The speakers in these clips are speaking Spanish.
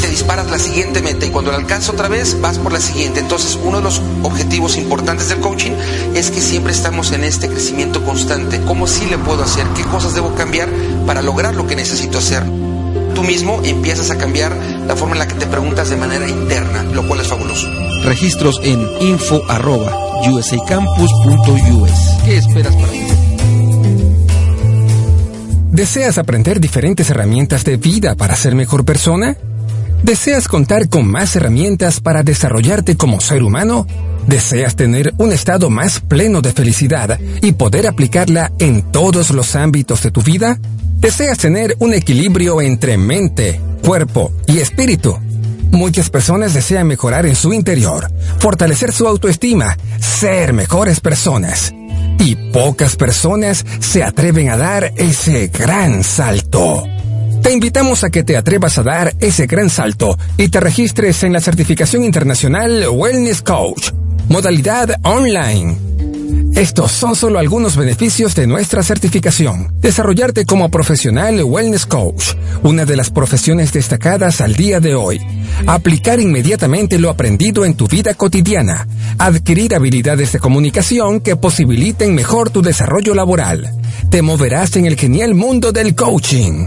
te disparas la siguiente meta y cuando la alcanzas otra vez vas por la siguiente. Entonces uno de los objetivos importantes del coaching es que siempre estamos en este crecimiento constante. ¿Cómo sí le puedo hacer? ¿Qué cosas debo cambiar para lograr lo que necesito hacer? Tú mismo empiezas a cambiar la forma en la que te preguntas de manera interna, lo cual es fabuloso. Registros en info arroba usacampus.us. ¿Qué esperas para ti? ¿Deseas aprender diferentes herramientas de vida para ser mejor persona? ¿Deseas contar con más herramientas para desarrollarte como ser humano? ¿Deseas tener un estado más pleno de felicidad y poder aplicarla en todos los ámbitos de tu vida? ¿Deseas tener un equilibrio entre mente, cuerpo y espíritu? Muchas personas desean mejorar en su interior, fortalecer su autoestima, ser mejores personas. Y pocas personas se atreven a dar ese gran salto. Te invitamos a que te atrevas a dar ese gran salto y te registres en la certificación internacional Wellness Coach, modalidad online. Estos son solo algunos beneficios de nuestra certificación. Desarrollarte como profesional Wellness Coach, una de las profesiones destacadas al día de hoy. Aplicar inmediatamente lo aprendido en tu vida cotidiana. Adquirir habilidades de comunicación que posibiliten mejor tu desarrollo laboral. Te moverás en el genial mundo del coaching.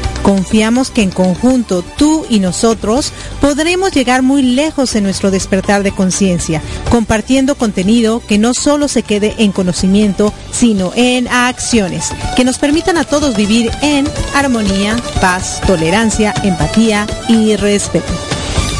Confiamos que en conjunto tú y nosotros podremos llegar muy lejos en nuestro despertar de conciencia, compartiendo contenido que no solo se quede en conocimiento, sino en acciones, que nos permitan a todos vivir en armonía, paz, tolerancia, empatía y respeto.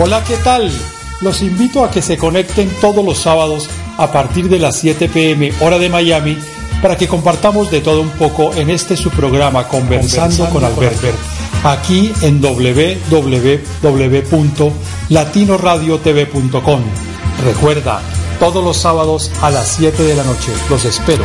Hola, ¿qué tal? Los invito a que se conecten todos los sábados a partir de las 7 pm hora de Miami para que compartamos de todo un poco en este su programa Conversando, con Alberto, aquí en www.latinoradiotv.com. Recuerda, todos los sábados a las 7 de la noche. Los espero.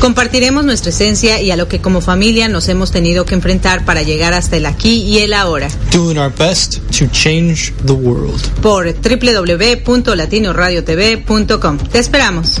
Compartiremos nuestra esencia y a lo que como familia nos hemos tenido que enfrentar para llegar hasta el aquí y el ahora. Doing our best to change the world. Por www.latinoradiotv.com. Te esperamos.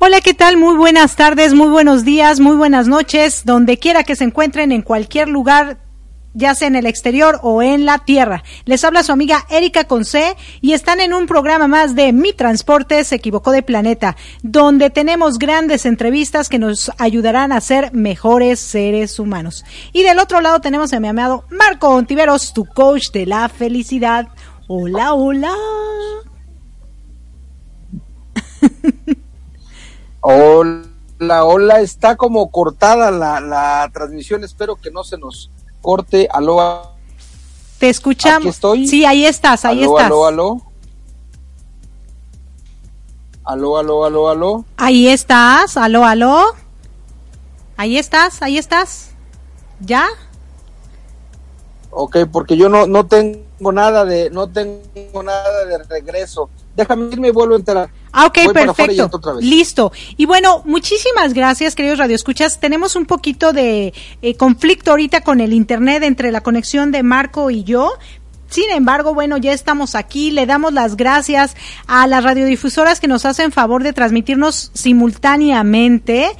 Hola, ¿qué tal? Muy buenas tardes, muy buenos días, muy buenas noches, donde quiera que se encuentren en cualquier lugar ya sea en el exterior o en la tierra. Les habla su amiga Erika Conce y están en un programa más de Mi Transporte se equivocó de planeta, donde tenemos grandes entrevistas que nos ayudarán a ser mejores seres humanos. Y del otro lado tenemos a mi amado Marco Ontiveros, tu coach de la felicidad. Hola, hola. Hola, hola, está como cortada la, la transmisión, espero que no se nos corte. Aló, Te escuchamos. Aquí estoy. Sí, ahí estás, ahí aló, estás. aló, aló. Aló, aló, aló, aló. Ahí estás, aló, aló. Ahí estás, ahí estás. ¿Ya? Ok, porque yo no, no tengo nada de, no tengo nada de regreso. Déjame irme y vuelvo a entrar. Ah, ok, Voy y perfecto. Listo. Y bueno, muchísimas gracias, queridos radioescuchas. Tenemos un poquito de eh, conflicto ahorita con el internet entre la conexión de Marco y yo. Sin embargo, bueno, ya estamos aquí. Le damos las gracias a las radiodifusoras que nos hacen favor de transmitirnos simultáneamente.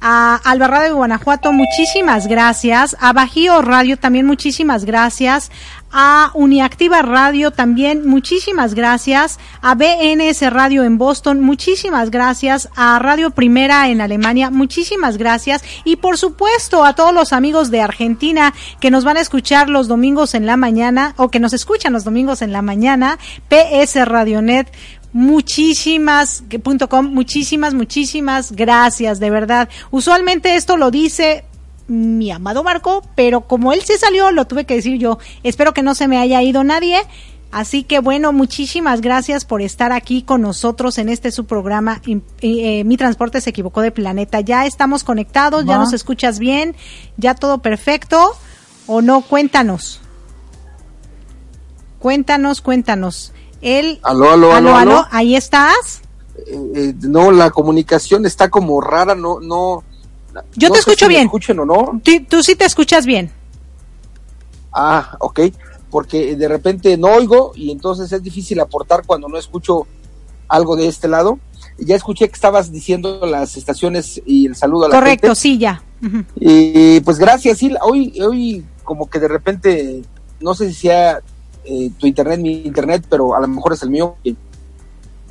A Alba Radio de Guanajuato, muchísimas gracias. A Bajío Radio también muchísimas gracias. A Uniactiva Radio también muchísimas gracias. A BNS Radio en Boston, muchísimas gracias. A Radio Primera en Alemania, muchísimas gracias. Y por supuesto a todos los amigos de Argentina que nos van a escuchar los domingos en la mañana o que nos escuchan los domingos en la mañana. PS Radionet muchísimas punto com, muchísimas muchísimas gracias de verdad usualmente esto lo dice mi amado Marco pero como él se salió lo tuve que decir yo espero que no se me haya ido nadie Así que bueno, muchísimas gracias por estar aquí con nosotros en este su programa. eh, eh, Mi transporte se equivocó de planeta. Ya estamos conectados, ya nos escuchas bien, ya todo perfecto. ¿O no? Cuéntanos. Cuéntanos, cuéntanos. El, Aló, aló, aló, aló. ahí estás. Eh, eh, no, la comunicación está como rara, no, no. Yo no te escucho si me bien. escuchen o no. Tú, tú sí te escuchas bien. Ah, ok. porque de repente no oigo y entonces es difícil aportar cuando no escucho algo de este lado. Ya escuché que estabas diciendo las estaciones y el saludo a la Correcto, gente. sí, ya. Y pues gracias, sí, hoy, hoy como que de repente, no sé si sea eh, tu internet, mi internet, pero a lo mejor es el mío. eh,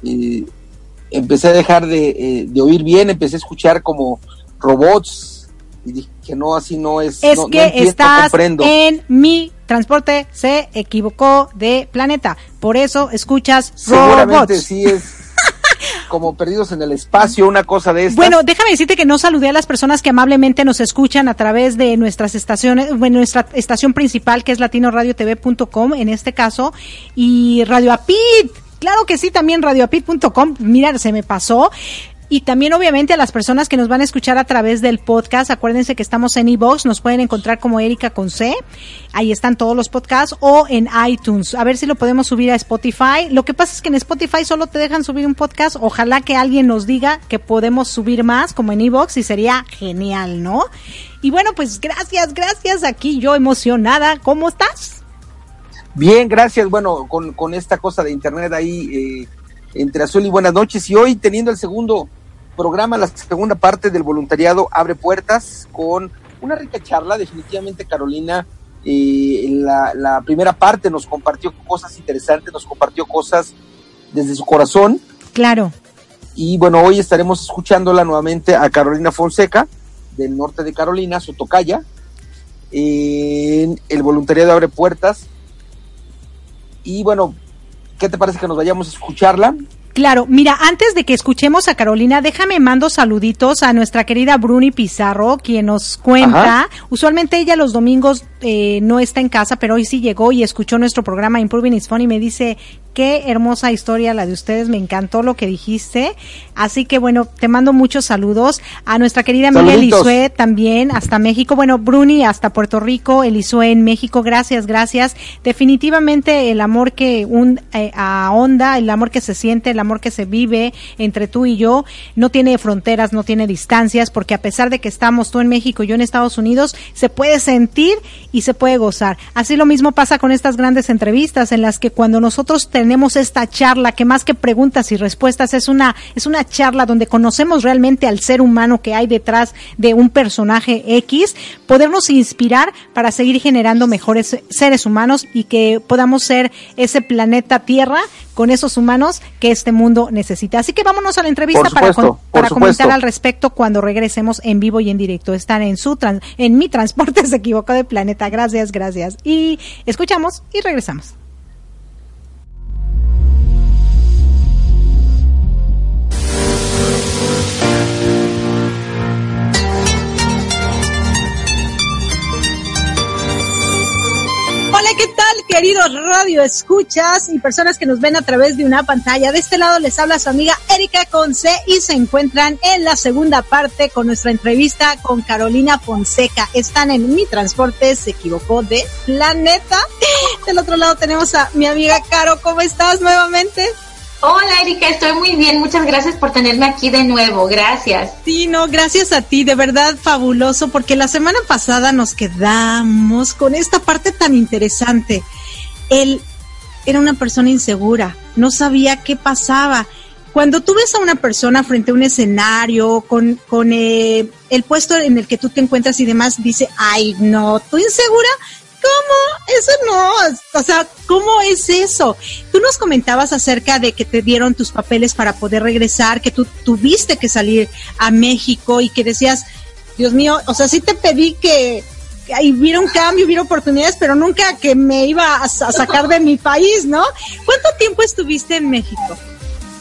eh, empecé a dejar de, eh, de oír bien, empecé a escuchar como robots y dije, no, así no es. Es no- no que entiendo, estás comprendo. en mi transporte, se equivocó de planeta. Por eso escuchas Seguramente robots. sí es como perdidos en el espacio, una cosa de estas. Bueno, déjame decirte que no saludé a las personas que amablemente nos escuchan a través de nuestras estaciones, bueno, nuestra estación principal que es latinoradiotv.com en este caso y Radio Apit. Claro que sí, también radioapit.com. Mira, se me pasó. Y también obviamente a las personas que nos van a escuchar a través del podcast, acuérdense que estamos en iVoox, nos pueden encontrar como Erika con C, ahí están todos los podcasts, o en iTunes, a ver si lo podemos subir a Spotify. Lo que pasa es que en Spotify solo te dejan subir un podcast, ojalá que alguien nos diga que podemos subir más como en iVoox y sería genial, ¿no? Y bueno, pues gracias, gracias, aquí yo emocionada, ¿cómo estás? Bien, gracias. Bueno, con, con esta cosa de internet ahí eh, entre azul y buenas noches. Y hoy teniendo el segundo programa, la segunda parte del voluntariado Abre Puertas, con una rica charla. Definitivamente Carolina, eh, la, la primera parte nos compartió cosas interesantes, nos compartió cosas desde su corazón. Claro. Y bueno, hoy estaremos escuchándola nuevamente a Carolina Fonseca, del norte de Carolina, su tocaya, en el voluntariado Abre Puertas. Y bueno, ¿qué te parece que nos vayamos a escucharla? Claro, mira, antes de que escuchemos a Carolina, déjame mando saluditos a nuestra querida Bruni Pizarro, quien nos cuenta. Ajá. Usualmente ella los domingos eh, no está en casa, pero hoy sí llegó y escuchó nuestro programa Improving is Fun y me dice, qué hermosa historia la de ustedes, me encantó lo que dijiste. Así que bueno, te mando muchos saludos. A nuestra querida amiga. Elisue también, hasta México. Bueno, Bruni hasta Puerto Rico, Elisue en México. Gracias, gracias. Definitivamente el amor que un eh, ahonda, el amor que se siente, el amor que se vive entre tú y yo, no tiene fronteras, no tiene distancias, porque a pesar de que estamos tú en México y yo en Estados Unidos, se puede sentir y se puede gozar. Así lo mismo pasa con estas grandes entrevistas en las que cuando nosotros tenemos esta charla, que más que preguntas y respuestas es una, es una charla donde conocemos realmente al ser humano que hay detrás de un personaje X, podernos inspirar para seguir generando mejores seres humanos y que podamos ser ese planeta Tierra con esos humanos que este mundo necesita. Así que vámonos a la entrevista para, con- comentar al respecto cuando regresemos en vivo y en directo. Están en su en mi transporte se equivocó de planeta. Gracias, gracias. Y escuchamos y regresamos. Queridos radio escuchas y personas que nos ven a través de una pantalla? De este lado les habla su amiga Erika Conce y se encuentran en la segunda parte con nuestra entrevista con Carolina Fonseca. Están en Mi Transporte, se equivocó de planeta. Del otro lado tenemos a mi amiga Caro. ¿Cómo estás nuevamente? Hola Erika, estoy muy bien. Muchas gracias por tenerme aquí de nuevo. Gracias. Sí, no, gracias a ti, de verdad fabuloso, porque la semana pasada nos quedamos con esta parte tan interesante. Él era una persona insegura, no sabía qué pasaba. Cuando tú ves a una persona frente a un escenario con, con eh, el puesto en el que tú te encuentras y demás, dice, ay, no, ¿tú insegura? ¿Cómo? Eso no, o sea, ¿cómo es eso? Tú nos comentabas acerca de que te dieron tus papeles para poder regresar, que tú tuviste que salir a México y que decías, Dios mío, o sea, sí te pedí que, que ahí hubiera un cambio, hubiera oportunidades, pero nunca que me iba a, a sacar de mi país, ¿no? ¿Cuánto tiempo estuviste en México?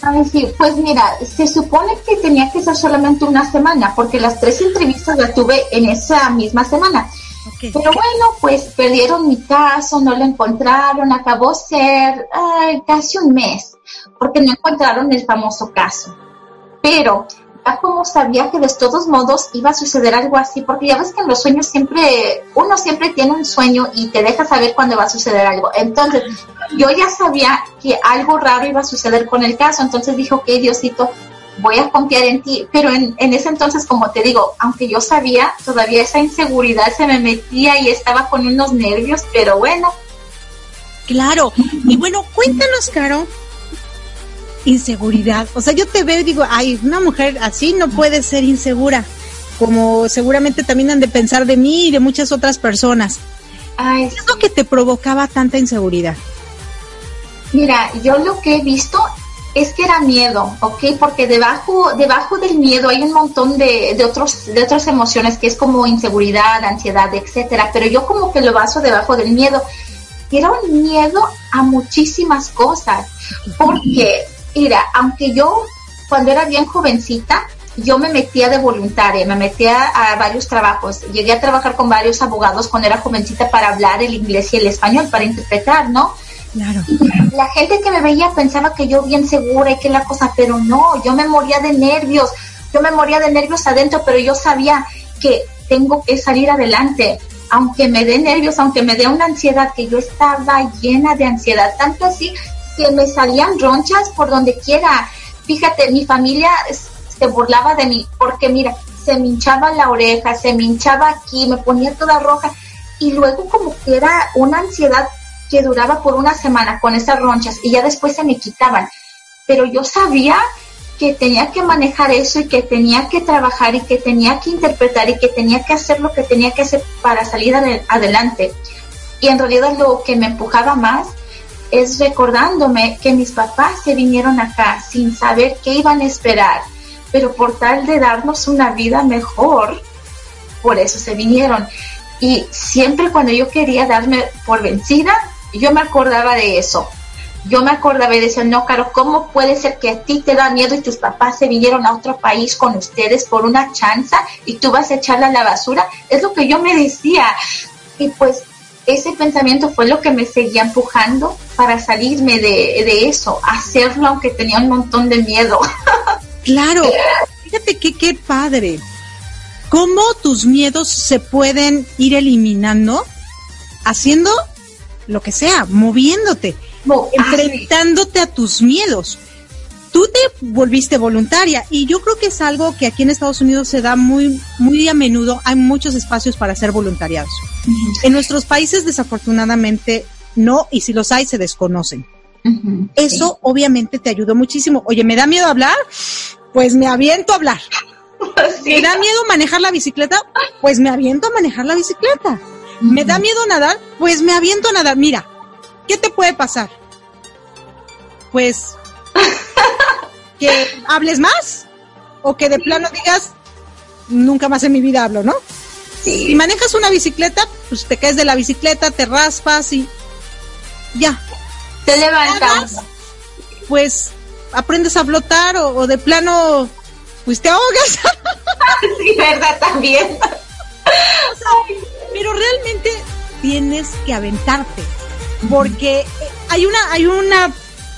Ay, sí, pues mira, se supone que tenía que ser solamente una semana, porque las tres entrevistas las tuve en esa misma semana. Okay. Pero bueno, pues perdieron mi caso, no lo encontraron, acabó ser ay, casi un mes, porque no encontraron el famoso caso. Pero ya como sabía que de todos modos iba a suceder algo así, porque ya ves que en los sueños siempre, uno siempre tiene un sueño y te deja saber cuándo va a suceder algo. Entonces, yo ya sabía que algo raro iba a suceder con el caso, entonces dijo, ok, Diosito, voy a confiar en ti. Pero en, en, ese entonces, como te digo, aunque yo sabía, todavía esa inseguridad se me metía y estaba con unos nervios, pero bueno, Claro. Y bueno, cuéntanos, Caro, inseguridad. O sea, yo te veo y digo, ay, una mujer así no puede ser insegura, como seguramente también han de pensar de mí y de muchas otras personas. Ay, ¿Qué es lo que te provocaba tanta inseguridad? Mira, yo lo que he visto es que era miedo, ¿ok? Porque debajo, debajo del miedo hay un montón de, de, otros, de otras emociones que es como inseguridad, ansiedad, etcétera. Pero yo como que lo baso debajo del miedo. Era un miedo a muchísimas cosas. Porque, mira, aunque yo cuando era bien jovencita, yo me metía de voluntaria, me metía a varios trabajos. Llegué a trabajar con varios abogados cuando era jovencita para hablar el inglés y el español, para interpretar, ¿no? Claro. La gente que me veía pensaba que yo bien segura y que la cosa, pero no, yo me moría de nervios, yo me moría de nervios adentro, pero yo sabía que tengo que salir adelante, aunque me dé nervios, aunque me dé una ansiedad, que yo estaba llena de ansiedad, tanto así que me salían ronchas por donde quiera. Fíjate, mi familia se burlaba de mí, porque mira, se me hinchaba la oreja, se me hinchaba aquí, me ponía toda roja, y luego como que era una ansiedad que duraba por una semana con esas ronchas y ya después se me quitaban. Pero yo sabía que tenía que manejar eso y que tenía que trabajar y que tenía que interpretar y que tenía que hacer lo que tenía que hacer para salir adelante. Y en realidad lo que me empujaba más es recordándome que mis papás se vinieron acá sin saber qué iban a esperar, pero por tal de darnos una vida mejor, por eso se vinieron. Y siempre cuando yo quería darme por vencida, yo me acordaba de eso. Yo me acordaba y decía, no, Caro, ¿cómo puede ser que a ti te da miedo y tus papás se vinieron a otro país con ustedes por una chanza y tú vas a echarla a la basura? Es lo que yo me decía. Y pues ese pensamiento fue lo que me seguía empujando para salirme de, de eso, hacerlo aunque tenía un montón de miedo. Claro, fíjate que qué padre. ¿Cómo tus miedos se pueden ir eliminando haciendo lo que sea, moviéndote, No, enfrentándote a tus miedos? Tú te volviste voluntaria y yo creo que es algo que aquí en Estados Unidos se da muy muy a menudo, hay muchos espacios para ser voluntariados. En nuestros países desafortunadamente no y si los hay se desconocen. Eso obviamente te ayudó muchísimo. Oye, ¿me da miedo hablar? Pues me aviento a hablar. sí. ¿Me da miedo manejar la bicicleta? Pues me aviento a manejar la bicicleta. ¿Me da miedo nadar? Pues me aviento a nadar. Mira, ¿qué te puede pasar? Pues que hables más o que de plano digas, nunca más en mi vida hablo, ¿no? Si manejas una bicicleta, pues te caes de la bicicleta, te raspas y ya. Te levantas. Pues aprendes a flotar o, o de plano, pues te ahogas. sí, ¿verdad? También. pero realmente tienes que aventarte porque hay una hay una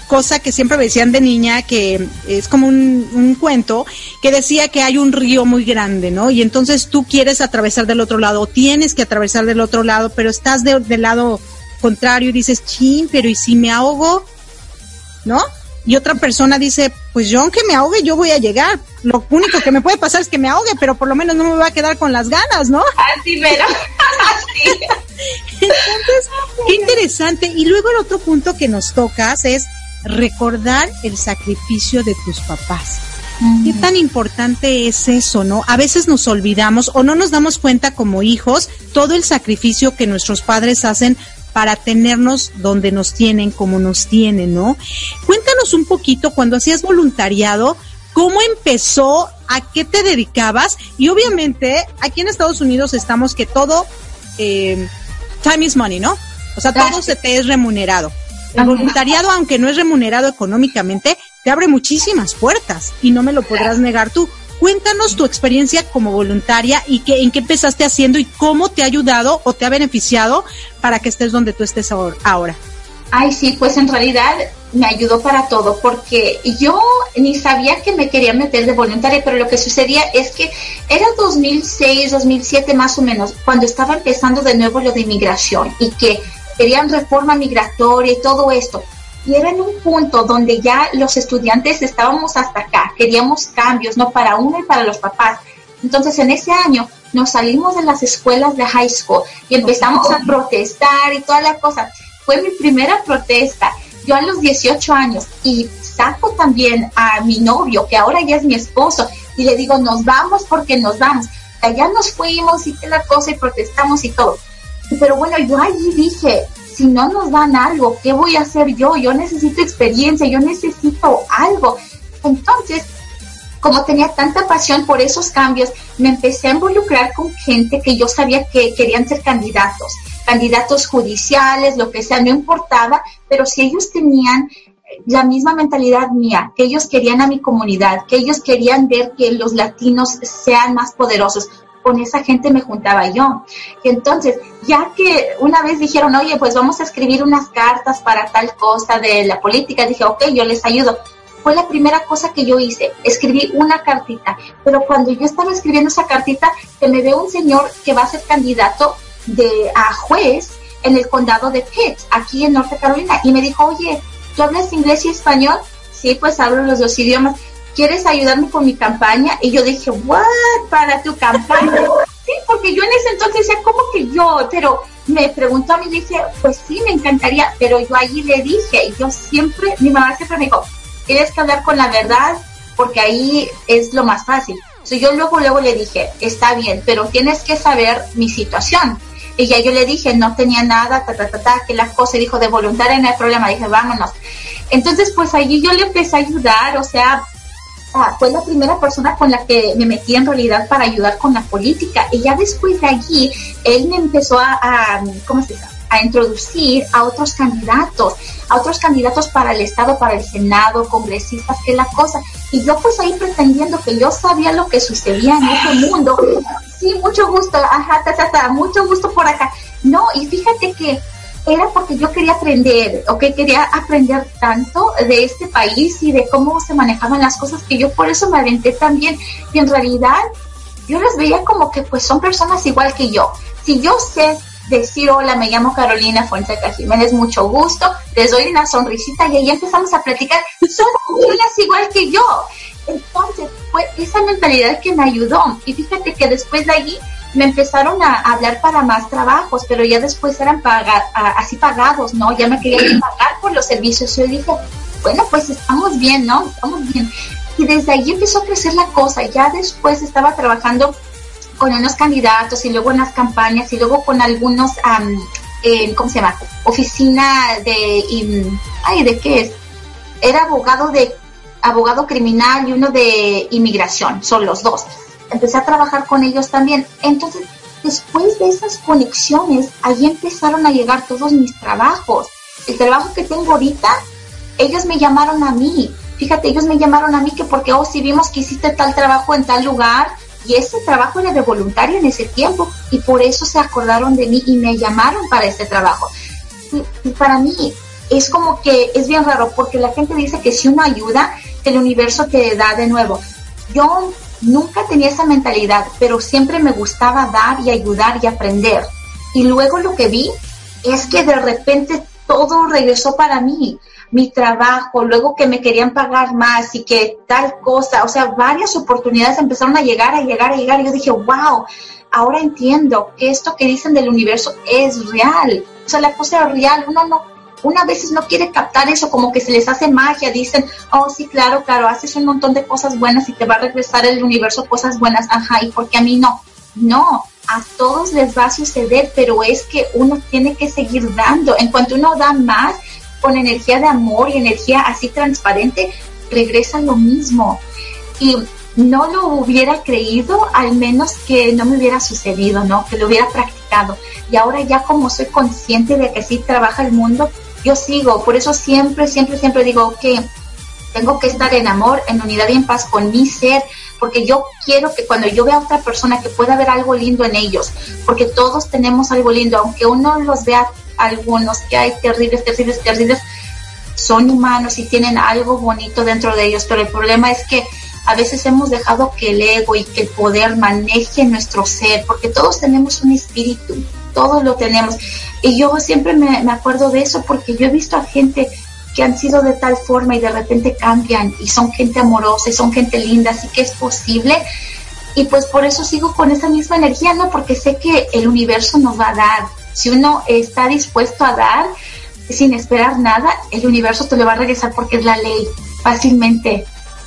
cosa que siempre me decían de niña que es como un, un cuento que decía que hay un río muy grande, ¿no? Y entonces tú quieres atravesar del otro lado, o tienes que atravesar del otro lado, pero estás de- del lado contrario y dices, chin, pero ¿y si me ahogo? ¿No? Y otra persona dice, pues yo aunque me ahogue, yo voy a llegar. Lo único que me puede pasar es que me ahogue, pero por lo menos no me voy a quedar con las ganas, ¿no? Así, pero. Así. Entonces, qué interesante. Y luego el otro punto que nos tocas es recordar el sacrificio de tus papás. ¿Qué tan importante es eso, no? A veces nos olvidamos o no nos damos cuenta como hijos todo el sacrificio que nuestros padres hacen para tenernos donde nos tienen, como nos tienen, ¿no? Cuéntanos un poquito cuando hacías voluntariado, cómo empezó, a qué te dedicabas y obviamente aquí en Estados Unidos estamos que todo eh, time is money, ¿no? O sea, todo se te es remunerado. El voluntariado, aunque no es remunerado económicamente, te abre muchísimas puertas y no me lo podrás negar tú. Cuéntanos tu experiencia como voluntaria y qué, en qué empezaste haciendo y cómo te ha ayudado o te ha beneficiado para que estés donde tú estés ahor- ahora. Ay, sí, pues en realidad me ayudó para todo, porque yo ni sabía que me quería meter de voluntaria, pero lo que sucedía es que era 2006, 2007 más o menos, cuando estaba empezando de nuevo lo de inmigración y que querían reforma migratoria y todo esto. Y era en un punto donde ya los estudiantes estábamos hasta acá, queríamos cambios, ¿no? Para uno y para los papás. Entonces, en ese año nos salimos de las escuelas de high school y empezamos a protestar y toda la cosa. fue mi primera protesta. Yo a los 18 años y saco también a mi novio, que ahora ya es mi esposo, y le digo, nos vamos porque nos vamos. Allá nos fuimos y la cosa y protestamos y todo. Pero bueno, yo allí dije, si no nos dan algo, ¿qué voy a hacer yo? Yo necesito experiencia, yo necesito algo. Entonces, como tenía tanta pasión por esos cambios, me empecé a involucrar con gente que yo sabía que querían ser candidatos, candidatos judiciales, lo que sea, no importaba, pero si ellos tenían la misma mentalidad mía, que ellos querían a mi comunidad, que ellos querían ver que los latinos sean más poderosos, con esa gente me juntaba yo. Y entonces, ya que una vez dijeron, oye, pues vamos a escribir unas cartas para tal cosa de la política, dije, ok, yo les ayudo fue la primera cosa que yo hice, escribí una cartita, pero cuando yo estaba escribiendo esa cartita, que me ve un señor que va a ser candidato de, a juez en el condado de Pitt, aquí en Norte Carolina, y me dijo, oye, ¿tú hablas inglés y español? Sí, pues hablo los dos idiomas. ¿Quieres ayudarme con mi campaña? Y yo dije, ¿what? ¿Para tu campaña? sí, porque yo en ese entonces decía, ¿cómo que yo? Pero me preguntó a mí, dije, pues sí, me encantaría, pero yo allí le dije, yo siempre, mi mamá siempre me dijo, tienes que hablar con la verdad porque ahí es lo más fácil. yo luego, luego le dije, está bien, pero tienes que saber mi situación. Y ya yo le dije, no tenía nada, ta, ta, ta, ta, que la cosa, dijo, de voluntaria no hay problema, dije, vámonos. Entonces, pues allí yo le empecé a ayudar, o sea, ah, fue la primera persona con la que me metí en realidad para ayudar con la política. Y ya después de allí, él me empezó a, ¿cómo se a introducir a otros candidatos, a otros candidatos para el Estado, para el Senado, congresistas, que la cosa. Y yo pues ahí pretendiendo que yo sabía lo que sucedía en ese mundo. Sí, mucho gusto, ajá, ta, ta, ta, mucho gusto por acá. No, y fíjate que era porque yo quería aprender, ¿ok? Quería aprender tanto de este país y de cómo se manejaban las cosas que yo por eso me aventé también. Y en realidad yo les veía como que pues son personas igual que yo. Si yo sé decir hola, me llamo Carolina Fonseca Jiménez, mucho gusto, les doy una sonrisita y ahí empezamos a platicar. Son personas igual que yo. Entonces, fue esa mentalidad que me ayudó. Y fíjate que después de allí me empezaron a hablar para más trabajos, pero ya después eran pagar, así pagados, ¿no? Ya me querían pagar por los servicios. Yo dije, bueno, pues estamos bien, ¿no? Estamos bien. Y desde ahí empezó a crecer la cosa. Ya después estaba trabajando con unos candidatos y luego unas campañas y luego con algunos, ¿cómo se llama? Oficina de, ay, ¿de qué es? Era abogado de, abogado criminal y uno de inmigración, son los dos. Empecé a trabajar con ellos también. Entonces, después de esas conexiones, ahí empezaron a llegar todos mis trabajos. El trabajo que tengo ahorita, ellos me llamaron a mí. Fíjate, ellos me llamaron a mí que porque, oh, si vimos que hiciste tal trabajo en tal lugar, y ese trabajo era de voluntario en ese tiempo y por eso se acordaron de mí y me llamaron para ese trabajo. Y, para mí es como que es bien raro porque la gente dice que si uno ayuda, el universo te da de nuevo. Yo nunca tenía esa mentalidad, pero siempre me gustaba dar y ayudar y aprender. Y luego lo que vi es que de repente todo regresó para mí mi trabajo, luego que me querían pagar más y que tal cosa, o sea, varias oportunidades empezaron a llegar, a llegar, a llegar. Y yo dije, wow, ahora entiendo que esto que dicen del universo es real. O sea, la cosa es real. Uno no, una veces no quiere captar eso, como que se les hace magia, dicen, oh sí, claro, claro, haces un montón de cosas buenas y te va a regresar el universo cosas buenas, ajá, y porque a mí no. No, a todos les va a suceder, pero es que uno tiene que seguir dando. En cuanto uno da más, con energía de amor y energía así transparente, regresa lo mismo. Y no lo hubiera creído, al menos que no me hubiera sucedido, ¿no? Que lo hubiera practicado. Y ahora ya como soy consciente de que así trabaja el mundo, yo sigo. Por eso siempre, siempre, siempre digo que tengo que estar en amor, en unidad y en paz con mi ser, porque yo quiero que cuando yo vea a otra persona que pueda ver algo lindo en ellos, porque todos tenemos algo lindo, aunque uno los vea algunos que hay terribles, terribles, terribles, son humanos y tienen algo bonito dentro de ellos, pero el problema es que a veces hemos dejado que el ego y que el poder maneje nuestro ser, porque todos tenemos un espíritu, todos lo tenemos. Y yo siempre me, me acuerdo de eso porque yo he visto a gente que han sido de tal forma y de repente cambian y son gente amorosa y son gente linda, así que es posible. Y pues por eso sigo con esa misma energía, ¿no? Porque sé que el universo nos va a dar, si uno está dispuesto a dar, sin esperar nada, el universo te lo va a regresar porque es la ley, fácilmente.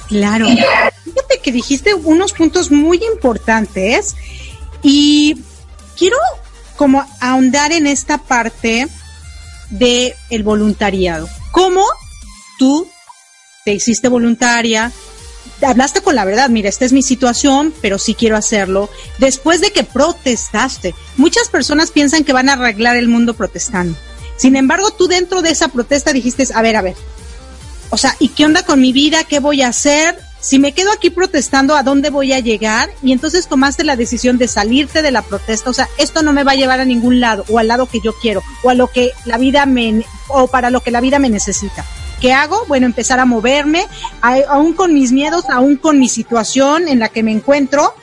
Claro. Fíjate que dijiste unos puntos muy importantes y quiero como ahondar en esta parte de el voluntariado. ¿Cómo tú te hiciste voluntaria? Hablaste con la verdad, mira, esta es mi situación, pero sí quiero hacerlo. Después de que protestaste, muchas personas piensan que van a arreglar el mundo protestando. Sin embargo, tú dentro de esa protesta dijiste, a ver, a ver, o sea, ¿y qué onda con mi vida? ¿Qué voy a hacer? Si me quedo aquí protestando, ¿a dónde voy a llegar? Y entonces tomaste la decisión de salirte de la protesta. O sea, esto no me va a llevar a ningún lado, o al lado que yo quiero, o a lo que la vida me, o para lo que la vida me necesita. ¿Qué hago? Bueno, empezar a moverme, aún con mis miedos, aún con mi situación en la que me encuentro,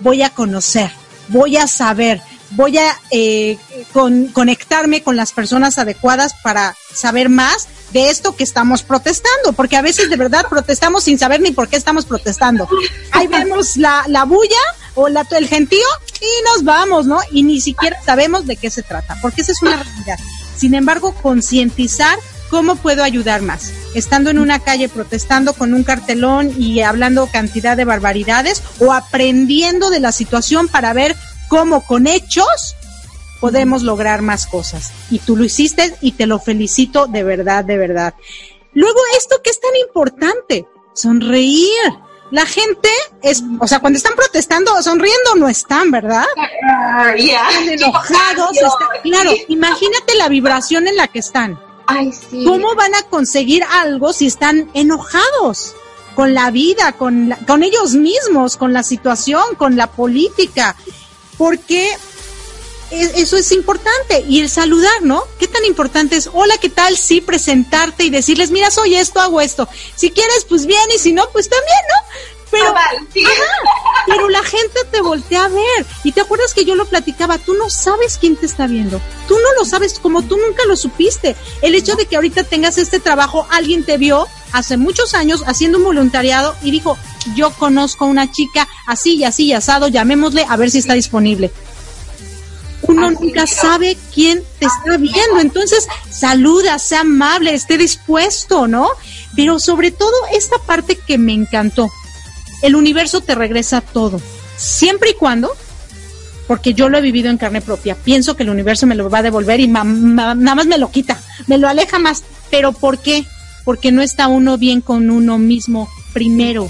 voy a conocer, voy a saber, voy a eh, con, conectarme con las personas adecuadas para saber más de esto que estamos protestando, porque a veces de verdad protestamos sin saber ni por qué estamos protestando. Ahí vemos la, la bulla o la, el gentío y nos vamos, ¿no? Y ni siquiera sabemos de qué se trata, porque esa es una realidad. Sin embargo, concientizar cómo puedo ayudar más. Estando en una calle protestando con un cartelón y hablando cantidad de barbaridades o aprendiendo de la situación para ver cómo con hechos podemos lograr más cosas. Y tú lo hiciste y te lo felicito de verdad, de verdad. Luego, esto que es tan importante, sonreír. La gente es, o sea, cuando están protestando, sonriendo no están, ¿verdad? Están enojados, claro, imagínate la vibración en la que están. Ay, sí. ¿Cómo van a conseguir algo si están enojados? con la vida, con, con ellos mismos, con la situación, con la política porque eso es importante. Y el saludar, ¿no? ¿Qué tan importante es? Hola, ¿qué tal? Sí, presentarte y decirles, mira, soy esto, hago esto. Si quieres, pues bien, y si no, pues también, ¿no? Pero, pero la gente te voltea a ver. Y te acuerdas que yo lo platicaba, tú no sabes quién te está viendo. Tú no lo sabes como tú nunca lo supiste. El hecho de que ahorita tengas este trabajo, alguien te vio hace muchos años haciendo un voluntariado y dijo, yo conozco a una chica así y así y asado, llamémosle a ver si está disponible. Uno nunca sabe quién te está viendo, entonces saluda, sea amable, esté dispuesto, ¿no? Pero sobre todo esta parte que me encantó, el universo te regresa todo, siempre y cuando, porque yo lo he vivido en carne propia, pienso que el universo me lo va a devolver y nada más me lo quita, me lo aleja más, pero ¿por qué? Porque no está uno bien con uno mismo primero.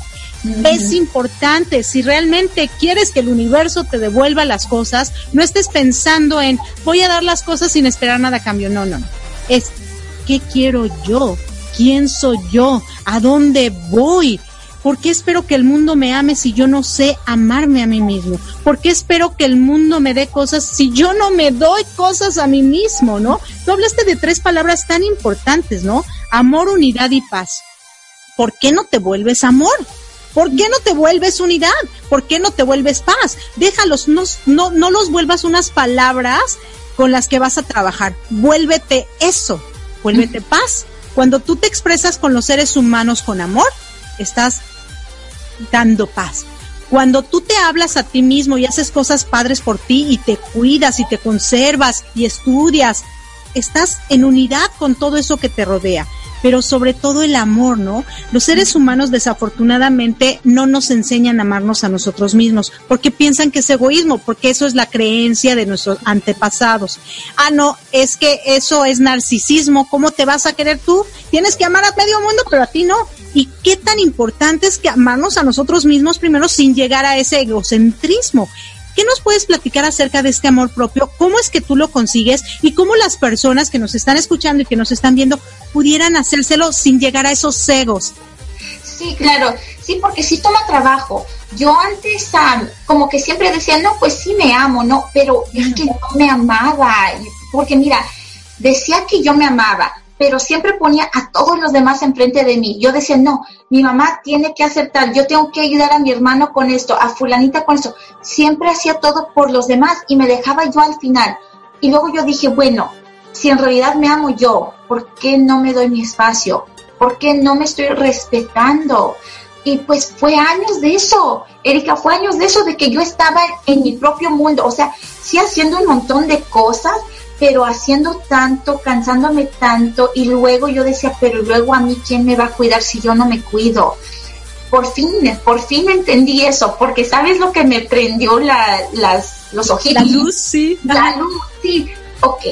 Es importante, si realmente quieres que el universo te devuelva las cosas, no estés pensando en voy a dar las cosas sin esperar nada a cambio. No, no, no. Es ¿qué quiero yo? ¿Quién soy yo? ¿A dónde voy? ¿Por qué espero que el mundo me ame si yo no sé amarme a mí mismo? ¿Por qué espero que el mundo me dé cosas si yo no me doy cosas a mí mismo, no? Tú hablaste de tres palabras tan importantes, ¿no? Amor, unidad y paz. ¿Por qué no te vuelves amor? ¿Por qué no te vuelves unidad? ¿Por qué no te vuelves paz? Déjalos, no, no, no los vuelvas unas palabras con las que vas a trabajar. Vuélvete eso, vuélvete paz. Cuando tú te expresas con los seres humanos con amor, estás dando paz. Cuando tú te hablas a ti mismo y haces cosas padres por ti y te cuidas y te conservas y estudias, estás en unidad con todo eso que te rodea pero sobre todo el amor, ¿no? Los seres humanos desafortunadamente no nos enseñan a amarnos a nosotros mismos porque piensan que es egoísmo, porque eso es la creencia de nuestros antepasados. Ah, no, es que eso es narcisismo, ¿cómo te vas a querer tú? Tienes que amar a medio mundo, pero a ti no. ¿Y qué tan importante es que amarnos a nosotros mismos primero sin llegar a ese egocentrismo? ¿Qué nos puedes platicar acerca de este amor propio? ¿Cómo es que tú lo consigues? ¿Y cómo las personas que nos están escuchando y que nos están viendo pudieran hacérselo sin llegar a esos cegos? Sí, claro, sí, porque sí toma trabajo. Yo antes, como que siempre decía, no, pues sí me amo, no, pero es que no me amaba, porque mira, decía que yo me amaba, pero siempre ponía a todos los demás enfrente de mí. Yo decía, no, mi mamá tiene que aceptar, yo tengo que ayudar a mi hermano con esto, a fulanita con esto. Siempre hacía todo por los demás y me dejaba yo al final. Y luego yo dije, bueno, si en realidad me amo yo, ¿por qué no me doy mi espacio? ¿Por qué no me estoy respetando? Y pues fue años de eso, Erika, fue años de eso, de que yo estaba en mi propio mundo, o sea, sí haciendo un montón de cosas, pero haciendo tanto, cansándome tanto, y luego yo decía, pero luego a mí, ¿quién me va a cuidar si yo no me cuido? Por fin, por fin entendí eso, porque ¿sabes lo que me prendió la, las, los ojitos? La luz, sí. La luz, sí. Ok,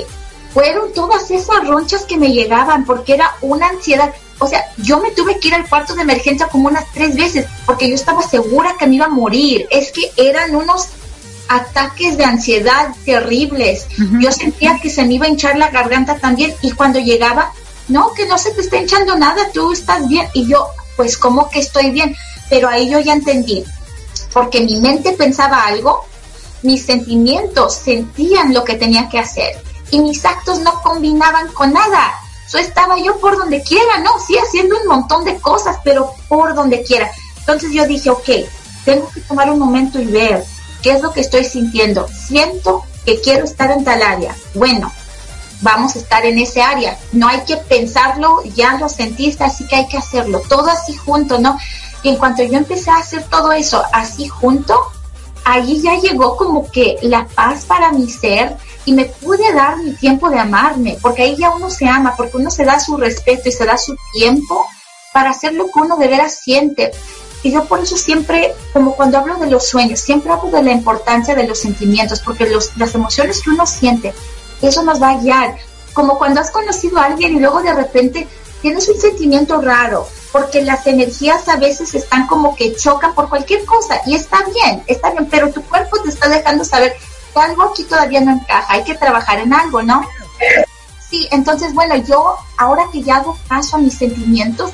fueron todas esas ronchas que me llegaban, porque era una ansiedad. O sea, yo me tuve que ir al cuarto de emergencia como unas tres veces, porque yo estaba segura que me iba a morir. Es que eran unos ataques de ansiedad terribles. Yo sentía que se me iba a hinchar la garganta también y cuando llegaba, no, que no se te está hinchando nada, tú estás bien. Y yo, pues, ¿cómo que estoy bien? Pero ahí yo ya entendí, porque mi mente pensaba algo, mis sentimientos sentían lo que tenía que hacer y mis actos no combinaban con nada. Yo estaba yo por donde quiera, ¿no? Sí, haciendo un montón de cosas, pero por donde quiera. Entonces yo dije, ok, tengo que tomar un momento y ver ¿Qué es lo que estoy sintiendo? Siento que quiero estar en tal área. Bueno, vamos a estar en ese área. No hay que pensarlo, ya lo sentiste, así que hay que hacerlo. Todo así junto, ¿no? Y en cuanto yo empecé a hacer todo eso así junto, ahí ya llegó como que la paz para mi ser y me pude dar mi tiempo de amarme, porque ahí ya uno se ama, porque uno se da su respeto y se da su tiempo para hacer lo que uno de veras siente. Y yo por eso siempre, como cuando hablo de los sueños, siempre hablo de la importancia de los sentimientos, porque los, las emociones que uno siente, eso nos va a guiar. Como cuando has conocido a alguien y luego de repente tienes un sentimiento raro, porque las energías a veces están como que chocan por cualquier cosa y está bien, está bien, pero tu cuerpo te está dejando saber que algo aquí todavía no encaja, hay que trabajar en algo, ¿no? Sí, entonces, bueno, yo ahora que ya hago caso a mis sentimientos,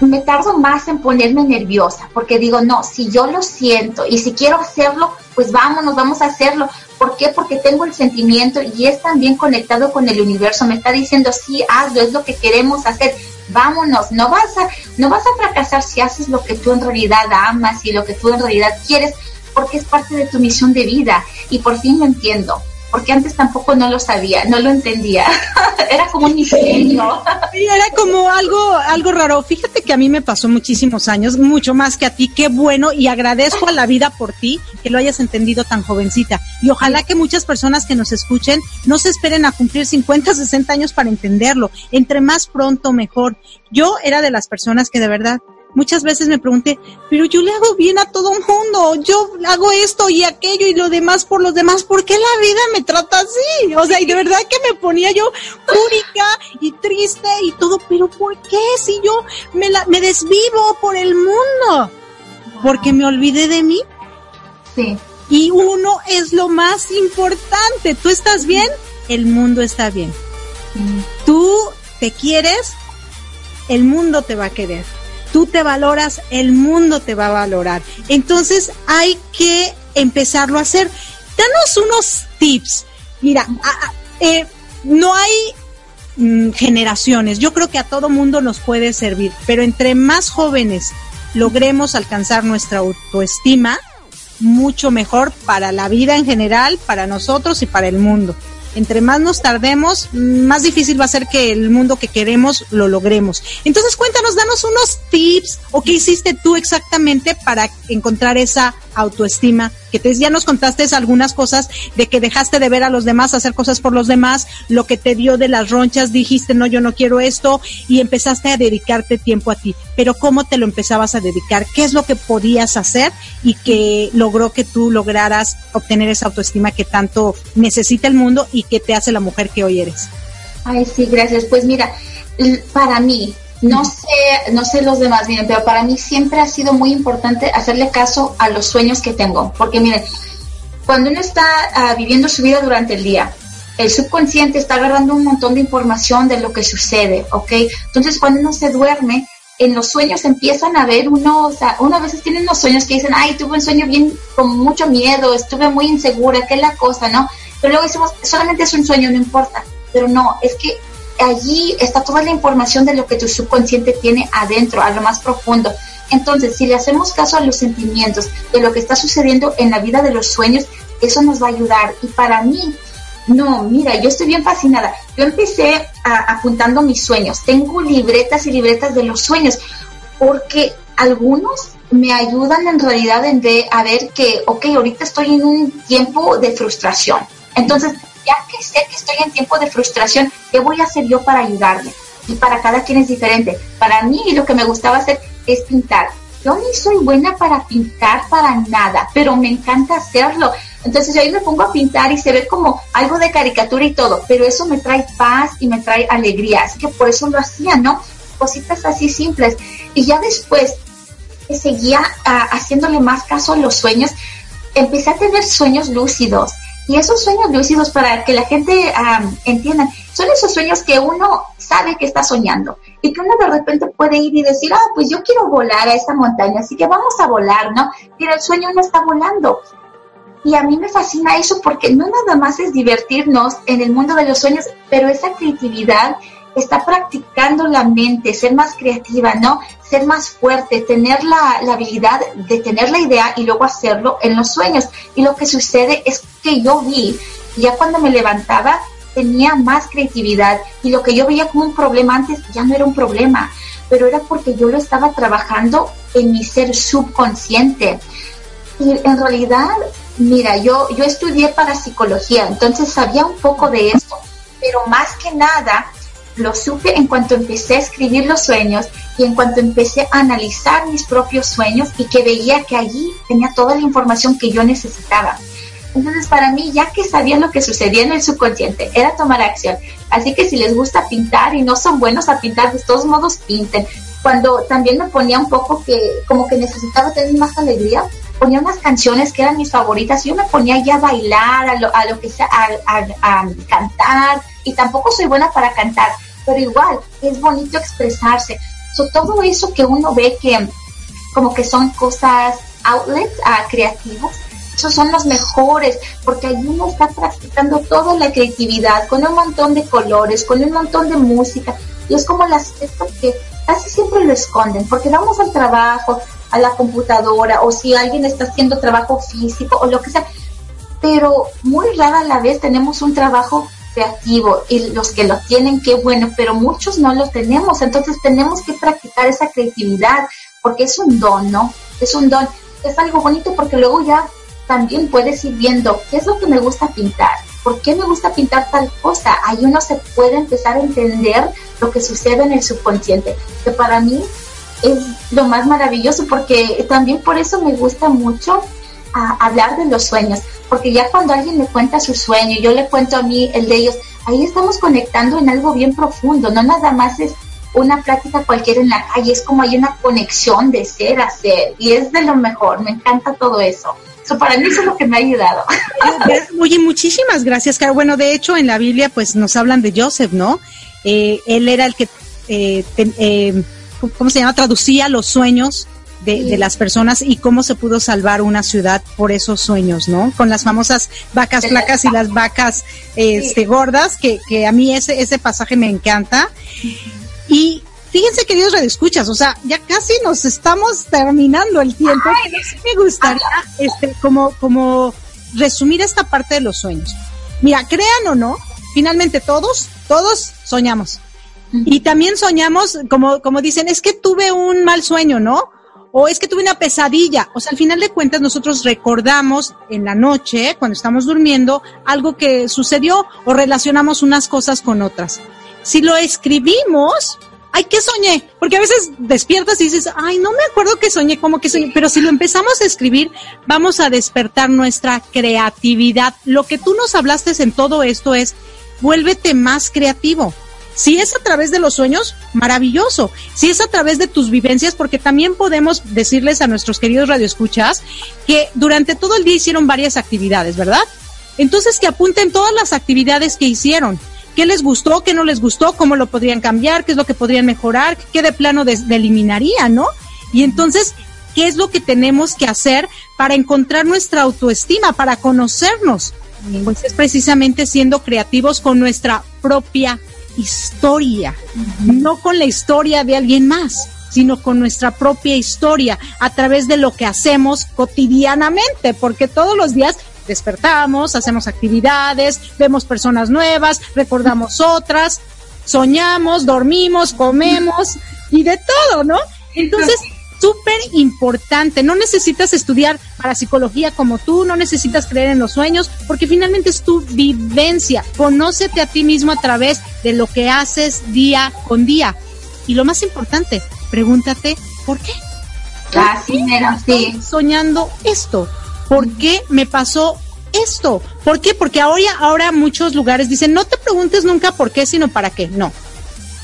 me tardo más en ponerme nerviosa, porque digo, no, si yo lo siento y si quiero hacerlo, pues vámonos, vamos a hacerlo. ¿Por qué? Porque tengo el sentimiento y es también conectado con el universo. Me está diciendo, sí, hazlo, es lo que queremos hacer. Vámonos, no vas a, no vas a fracasar si haces lo que tú en realidad amas y lo que tú en realidad quieres, porque es parte de tu misión de vida. Y por fin lo entiendo porque antes tampoco no lo sabía, no lo entendía. era como un misterio. sí, era como algo, algo raro. Fíjate que a mí me pasó muchísimos años, mucho más que a ti. Qué bueno y agradezco a la vida por ti que lo hayas entendido tan jovencita. Y ojalá que muchas personas que nos escuchen no se esperen a cumplir 50, 60 años para entenderlo. Entre más pronto, mejor. Yo era de las personas que de verdad muchas veces me pregunté, pero yo le hago bien a todo mundo, yo hago esto y aquello y lo demás por los demás, ¿por qué la vida me trata así? O sea, y de verdad que me ponía yo fúrica y triste y todo, pero ¿por qué si yo me, la, me desvivo por el mundo? Porque me olvidé de mí. Sí. Y uno es lo más importante. ¿Tú estás bien? El mundo está bien. Tú te quieres, el mundo te va a querer tú te valoras, el mundo te va a valorar. Entonces hay que empezarlo a hacer. Danos unos tips. Mira, eh, no hay mm, generaciones. Yo creo que a todo mundo nos puede servir, pero entre más jóvenes logremos alcanzar nuestra autoestima, mucho mejor para la vida en general, para nosotros y para el mundo entre más nos tardemos, más difícil va a ser que el mundo que queremos lo logremos. Entonces cuéntanos, danos unos tips o qué hiciste tú exactamente para encontrar esa autoestima, que te, ya nos contaste algunas cosas de que dejaste de ver a los demás, hacer cosas por los demás, lo que te dio de las ronchas, dijiste, no, yo no quiero esto, y empezaste a dedicarte tiempo a ti. Pero ¿cómo te lo empezabas a dedicar? ¿Qué es lo que podías hacer y que logró que tú lograras obtener esa autoestima que tanto necesita el mundo y que te hace la mujer que hoy eres? Ay, sí, gracias. Pues mira, para mí, no sé, no sé los demás, miren, pero para mí siempre ha sido muy importante hacerle caso a los sueños que tengo, porque miren, cuando uno está ah, viviendo su vida durante el día, el subconsciente está agarrando un montón de información de lo que sucede, ¿ok? Entonces cuando uno se duerme, en los sueños empiezan a ver uno, o sea, uno a veces tiene unos sueños que dicen, ay, tuve un sueño bien con mucho miedo, estuve muy insegura, ¿qué es la cosa, no? Pero luego decimos, solamente es un sueño, no importa. Pero no, es que allí está toda la información de lo que tu subconsciente tiene adentro, a lo más profundo. Entonces, si le hacemos caso a los sentimientos de lo que está sucediendo en la vida de los sueños, eso nos va a ayudar. Y para mí, no, mira, yo estoy bien fascinada. Yo empecé apuntando mis sueños. Tengo libretas y libretas de los sueños, porque algunos me ayudan en realidad de, a ver que, ok, ahorita estoy en un tiempo de frustración. Entonces, ya que sé que estoy en tiempo de frustración, ¿qué voy a hacer yo para ayudarle? Y para cada quien es diferente. Para mí lo que me gustaba hacer es pintar. Yo ni soy buena para pintar para nada, pero me encanta hacerlo. Entonces yo ahí me pongo a pintar y se ve como algo de caricatura y todo, pero eso me trae paz y me trae alegría. Así que por eso lo hacía, ¿no? Cositas así simples. Y ya después que seguía ah, haciéndole más caso a los sueños, empecé a tener sueños lúcidos. Y esos sueños lúcidos, para que la gente entienda, son esos sueños que uno sabe que está soñando y que uno de repente puede ir y decir, ah, pues yo quiero volar a esa montaña, así que vamos a volar, ¿no? Pero el sueño no está volando. Y a mí me fascina eso porque no nada más es divertirnos en el mundo de los sueños, pero esa creatividad está practicando la mente, ser más creativa, ¿no? Ser más fuerte, tener la, habilidad de tener la idea y luego hacerlo en los sueños. Y lo que sucede es que yo vi, ya cuando me levantaba, tenía más creatividad y lo que yo veía como un problema antes ya no era un problema, pero era porque yo lo estaba trabajando en mi ser subconsciente. Y en realidad, mira, yo, yo estudié para psicología, entonces sabía un poco de eso, pero más que nada lo supe en cuanto empecé a escribir los sueños y en cuanto empecé a analizar mis propios sueños y que veía que allí tenía toda la información que yo necesitaba. Entonces, para mí, ya que sabía lo que sucedía en el subconsciente, era tomar acción. Así que si les gusta pintar y no son buenos a pintar, de todos modos pinten. Cuando también me ponía un poco que, como que necesitaba tener más alegría, ponía unas canciones que eran mis favoritas yo me ponía ya a bailar, a lo, a lo que sea, a, a cantar. Y tampoco soy buena para cantar, pero igual es bonito expresarse. todo eso que uno ve que como que son cosas outlets uh, creativos, esos son los mejores, porque ahí uno está practicando toda la creatividad, con un montón de colores, con un montón de música, y es como las esto que casi siempre lo esconden, porque vamos al trabajo, a la computadora, o si alguien está haciendo trabajo físico, o lo que sea, pero muy rara a la vez tenemos un trabajo creativo y los que lo tienen, qué bueno, pero muchos no lo tenemos, entonces tenemos que practicar esa creatividad porque es un don, ¿no? Es un don, es algo bonito porque luego ya también puedes ir viendo qué es lo que me gusta pintar, por qué me gusta pintar tal cosa, ahí uno se puede empezar a entender lo que sucede en el subconsciente, que para mí es lo más maravilloso porque también por eso me gusta mucho hablar de los sueños, porque ya cuando alguien me cuenta su sueño yo le cuento a mí el de ellos, ahí estamos conectando en algo bien profundo, no nada más es una plática cualquiera en la calle, es como hay una conexión de ser a ser y es de lo mejor, me encanta todo eso. Eso para mí es lo que me ha ayudado. Oye, muchísimas gracias. Bueno, de hecho en la Biblia pues nos hablan de Joseph, ¿no? Eh, él era el que, eh, eh, ¿cómo se llama? Traducía los sueños de, las personas y cómo se pudo salvar una ciudad por esos sueños, ¿no? Con las famosas vacas flacas y las vacas este, gordas, que, que a mí ese, ese pasaje me encanta. Y fíjense, queridos redescuchas, o sea, ya casi nos estamos terminando el tiempo. me gustaría, este, como, como resumir esta parte de los sueños. Mira, crean o no, finalmente todos, todos soñamos. Y también soñamos, como, como dicen, es que tuve un mal sueño, ¿no? O es que tuve una pesadilla. O sea, al final de cuentas nosotros recordamos en la noche, cuando estamos durmiendo, algo que sucedió o relacionamos unas cosas con otras. Si lo escribimos, ay, ¿qué soñé? Porque a veces despiertas y dices, ay, no me acuerdo que soñé, como que soñé. Pero si lo empezamos a escribir, vamos a despertar nuestra creatividad. Lo que tú nos hablaste en todo esto es, vuélvete más creativo. Si es a través de los sueños, maravilloso. Si es a través de tus vivencias, porque también podemos decirles a nuestros queridos radioescuchas que durante todo el día hicieron varias actividades, ¿verdad? Entonces que apunten todas las actividades que hicieron. ¿Qué les gustó? ¿Qué no les gustó? ¿Cómo lo podrían cambiar? ¿Qué es lo que podrían mejorar? ¿Qué de plano eliminaría, no? Y entonces, ¿qué es lo que tenemos que hacer para encontrar nuestra autoestima, para conocernos? Pues es precisamente siendo creativos con nuestra propia historia, no con la historia de alguien más, sino con nuestra propia historia a través de lo que hacemos cotidianamente, porque todos los días despertamos, hacemos actividades, vemos personas nuevas, recordamos otras, soñamos, dormimos, comemos y de todo, ¿no? Entonces, súper importante. No necesitas estudiar para psicología como tú, no necesitas creer en los sueños, porque finalmente es tu vivencia. Conócete a ti mismo a través de lo que haces día con día. Y lo más importante, pregúntate, ¿por qué? Así mero, sí. Soñando esto. ¿Por qué me pasó esto? ¿Por qué? Porque ahora, ahora muchos lugares dicen, no te preguntes nunca por qué, sino para qué. No.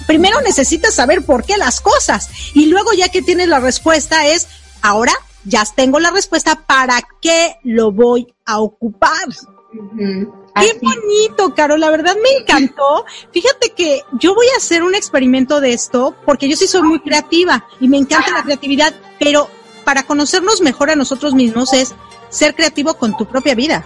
Primero necesitas saber por qué las cosas. Y luego ya que tienes la respuesta es, ahora ya tengo la respuesta, ¿para qué lo voy a ocupar? Qué bonito, Caro, la verdad me encantó. Fíjate que yo voy a hacer un experimento de esto porque yo sí soy muy creativa y me encanta la creatividad, pero para conocernos mejor a nosotros mismos es ser creativo con tu propia vida,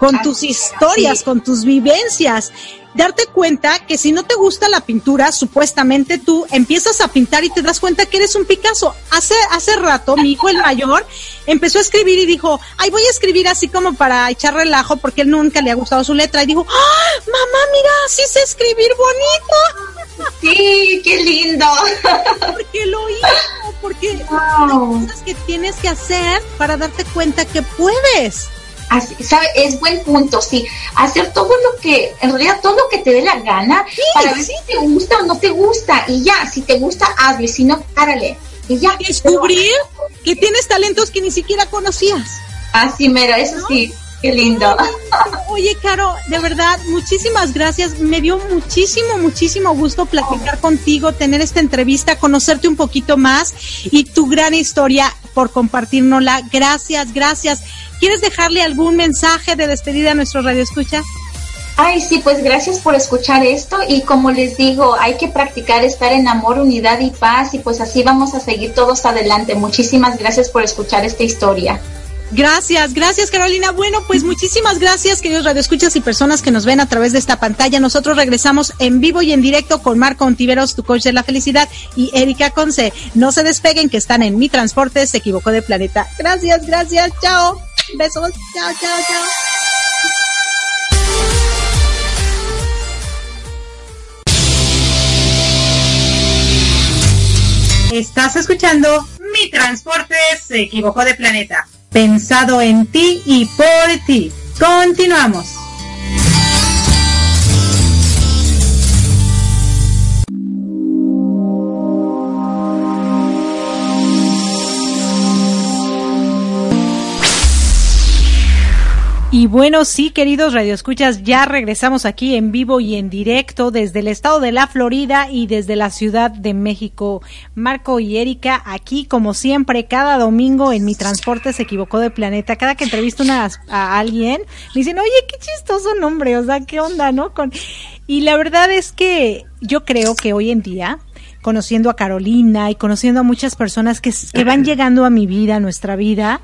con tus historias, con tus vivencias darte cuenta que si no te gusta la pintura, supuestamente tú empiezas a pintar y te das cuenta que eres un Picasso. Hace, hace rato, mi hijo el mayor empezó a escribir y dijo, ay, voy a escribir así como para echar relajo porque él nunca le ha gustado su letra. Y dijo, ¡Ah, mamá, mira, sí sé escribir bonito. Sí, qué lindo. Porque lo hizo, porque hay cosas que tienes que hacer para darte cuenta que puedes. ¿Sabe? Es buen punto, sí. Hacer todo lo que, en realidad todo lo que te dé la gana para ver si te gusta o no te gusta. Y ya, si te gusta, hazlo. Y si no, párale. Y ya. Descubrir que tienes talentos que ni siquiera conocías. Así, mero, eso sí. Qué lindo. Oye, Caro, de verdad, muchísimas gracias. Me dio muchísimo, muchísimo gusto platicar contigo, tener esta entrevista, conocerte un poquito más y tu gran historia por compartirnosla. Gracias, gracias. ¿Quieres dejarle algún mensaje de despedida a nuestro radio escucha? Ay, sí, pues gracias por escuchar esto y como les digo, hay que practicar estar en amor, unidad y paz y pues así vamos a seguir todos adelante. Muchísimas gracias por escuchar esta historia. Gracias, gracias Carolina. Bueno, pues muchísimas gracias, queridos radioescuchas y personas que nos ven a través de esta pantalla. Nosotros regresamos en vivo y en directo con Marco Ontiveros, tu coach de la felicidad, y Erika Conce. No se despeguen que están en Mi Transporte, se equivocó de planeta. Gracias, gracias, chao. Besos, chao, chao, chao. Estás escuchando Mi Transporte se equivocó de planeta pensado en ti y por ti. Continuamos. Y bueno, sí, queridos radioescuchas, ya regresamos aquí en vivo y en directo desde el estado de la Florida y desde la Ciudad de México. Marco y Erika, aquí como siempre, cada domingo en mi transporte se equivocó de planeta. Cada que entrevisto una, a alguien, me dicen, oye, qué chistoso nombre, o sea, qué onda, ¿no? Con... Y la verdad es que yo creo que hoy en día, conociendo a Carolina y conociendo a muchas personas que, que van llegando a mi vida, a nuestra vida,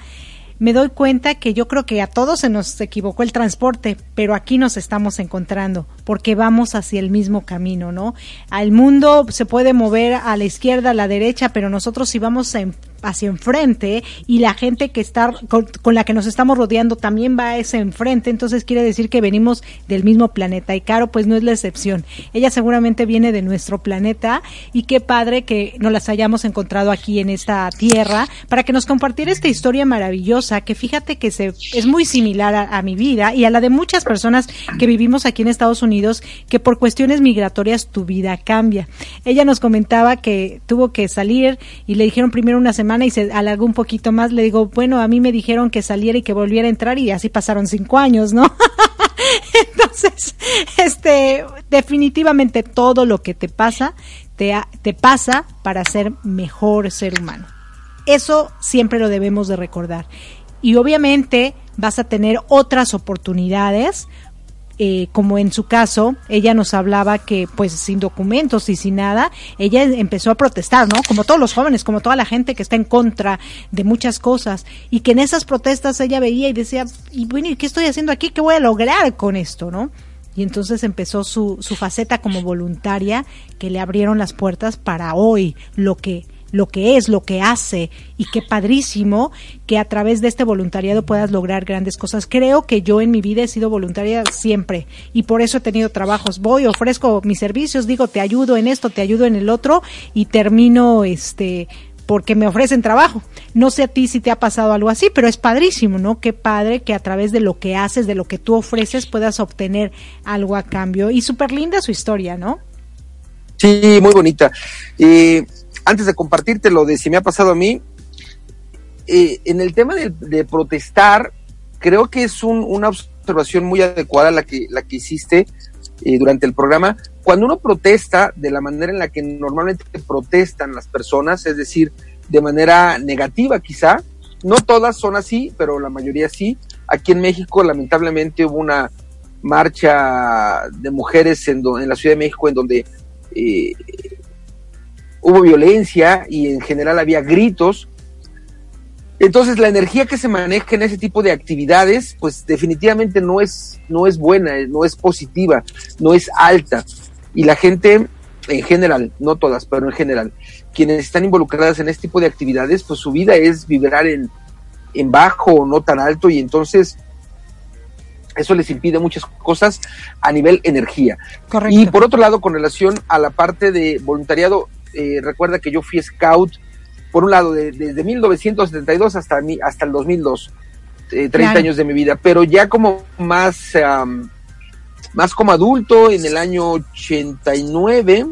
me doy cuenta que yo creo que a todos se nos equivocó el transporte, pero aquí nos estamos encontrando porque vamos hacia el mismo camino, ¿no? Al mundo se puede mover a la izquierda, a la derecha, pero nosotros si vamos en hacia enfrente y la gente que está con, la que nos estamos rodeando también va a ese enfrente, entonces quiere decir que venimos del mismo planeta y Caro pues no es la excepción. Ella seguramente viene de nuestro planeta y qué padre que nos las hayamos encontrado aquí en esta tierra para que nos compartiera esta historia maravillosa que fíjate que se, es muy similar a, a mi vida y a la de muchas personas que vivimos aquí en Estados Unidos que por cuestiones migratorias tu vida cambia. Ella nos comentaba que tuvo que salir y le dijeron primero una semana y se alargó un poquito más, le digo, bueno, a mí me dijeron que saliera y que volviera a entrar y así pasaron cinco años, ¿no? Entonces, este, definitivamente todo lo que te pasa, te, te pasa para ser mejor ser humano. Eso siempre lo debemos de recordar. Y obviamente vas a tener otras oportunidades eh, como en su caso, ella nos hablaba que pues sin documentos y sin nada, ella empezó a protestar, ¿no? Como todos los jóvenes, como toda la gente que está en contra de muchas cosas y que en esas protestas ella veía y decía, y bueno, ¿qué estoy haciendo aquí? ¿Qué voy a lograr con esto, no? Y entonces empezó su, su faceta como voluntaria que le abrieron las puertas para hoy, lo que lo que es, lo que hace y qué padrísimo que a través de este voluntariado puedas lograr grandes cosas. Creo que yo en mi vida he sido voluntaria siempre y por eso he tenido trabajos. Voy, ofrezco mis servicios, digo, te ayudo en esto, te ayudo en el otro y termino este porque me ofrecen trabajo. No sé a ti si te ha pasado algo así, pero es padrísimo, ¿no? Qué padre que a través de lo que haces, de lo que tú ofreces, puedas obtener algo a cambio. Y súper linda su historia, ¿no? Sí, muy bonita. Eh, antes de compartirte lo de si me ha pasado a mí, eh, en el tema de, protestar, creo que es un, una observación muy adecuada la que, la que hiciste eh, durante el programa. Cuando uno protesta de la manera en la que normalmente protestan las personas, es decir, de manera negativa quizá, no todas son así, pero la mayoría sí. Aquí en México lamentablemente hubo una marcha de mujeres en, do, en la Ciudad de México en donde eh, hubo violencia y en general había gritos. Entonces la energía que se maneja en ese tipo de actividades, pues definitivamente no es, no es buena, no es positiva, no es alta. Y la gente en general, no todas, pero en general, quienes están involucradas en este tipo de actividades, pues su vida es vibrar en, en bajo o no tan alto y entonces eso les impide muchas cosas a nivel energía. Correcto. Y por otro lado, con relación a la parte de voluntariado, eh, recuerda que yo fui scout, por un lado, de, desde 1972 hasta, mi, hasta el 2002, eh, 30 claro. años de mi vida, pero ya como más, um, más como adulto, en el año 89,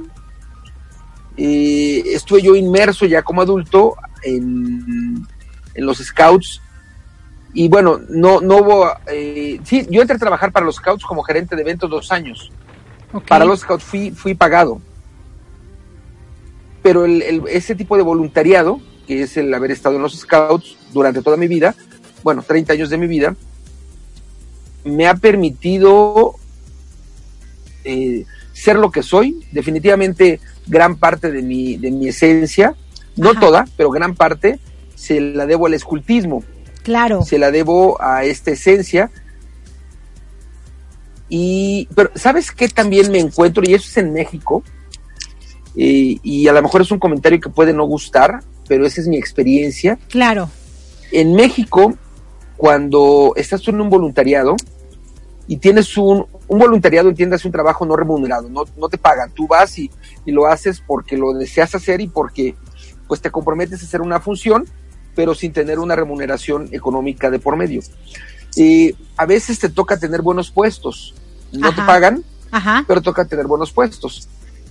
eh, estuve yo inmerso ya como adulto en, en los scouts y bueno, no, no hubo, eh, sí, yo entré a trabajar para los scouts como gerente de eventos dos años. Okay. Para los scouts fui, fui pagado. Pero el, el, ese tipo de voluntariado, que es el haber estado en los scouts durante toda mi vida, bueno, 30 años de mi vida, me ha permitido eh, ser lo que soy. Definitivamente gran parte de mi, de mi esencia, no Ajá. toda, pero gran parte, se la debo al escultismo Claro. Se la debo a esta esencia. Y, pero, ¿sabes qué también me encuentro? Y eso es en México. Eh, y a lo mejor es un comentario que puede no gustar, pero esa es mi experiencia. Claro. En México, cuando estás en un voluntariado y tienes un, un voluntariado, entiendas, un trabajo no remunerado, no, no te pagan, tú vas y, y lo haces porque lo deseas hacer y porque pues te comprometes a hacer una función pero sin tener una remuneración económica de por medio. Eh, a veces te toca tener buenos puestos, no Ajá. te pagan, Ajá. pero toca tener buenos puestos.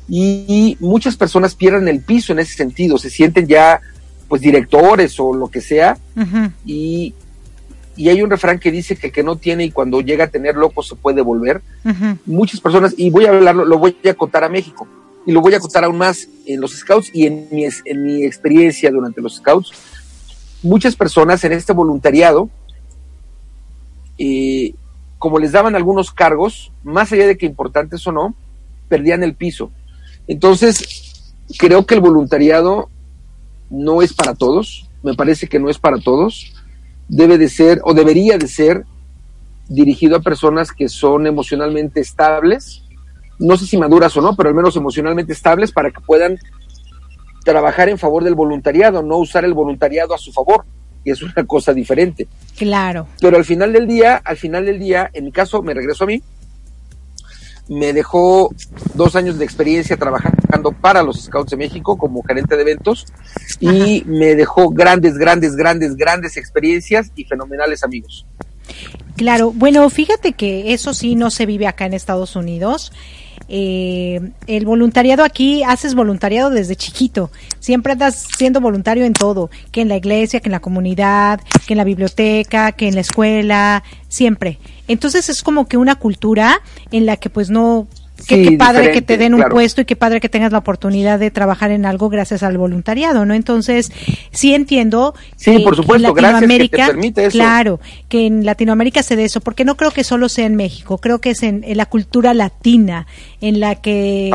Y, muchas personas pierden el piso en ese sentido, se sienten ya pues directores o lo que sea, y, y hay un refrán que dice que el que no tiene y cuando llega a tener loco se puede volver. Muchas personas, y voy a hablarlo, lo voy a acotar a México, y lo voy a acotar aún más en los scouts y en mi, en mi experiencia durante los scouts, muchas personas en este voluntariado, eh, como les daban algunos cargos, más allá de que importantes o no, perdían el piso. Entonces, creo que el voluntariado no es para todos, me parece que no es para todos, debe de ser o debería de ser dirigido a personas que son emocionalmente estables, no sé si maduras o no, pero al menos emocionalmente estables para que puedan trabajar en favor del voluntariado, no usar el voluntariado a su favor, y es una cosa diferente. Claro. Pero al final del día, al final del día, en mi caso, me regreso a mí, me dejó dos años de experiencia trabajando para los Scouts de México como gerente de eventos y Ajá. me dejó grandes, grandes, grandes, grandes experiencias y fenomenales amigos. Claro, bueno, fíjate que eso sí no se vive acá en Estados Unidos. Eh, el voluntariado aquí, haces voluntariado desde chiquito, siempre andas siendo voluntario en todo, que en la iglesia, que en la comunidad, que en la biblioteca, que en la escuela, siempre. Entonces es como que una cultura en la que pues no Qué, sí, qué padre que te den un claro. puesto y qué padre que tengas la oportunidad de trabajar en algo gracias al voluntariado, ¿no? Entonces, sí entiendo. Sí, que, por supuesto, que en Latinoamérica, gracias que te permite eso. Claro, que en Latinoamérica se dé eso, porque no creo que solo sea en México, creo que es en, en la cultura latina, en la que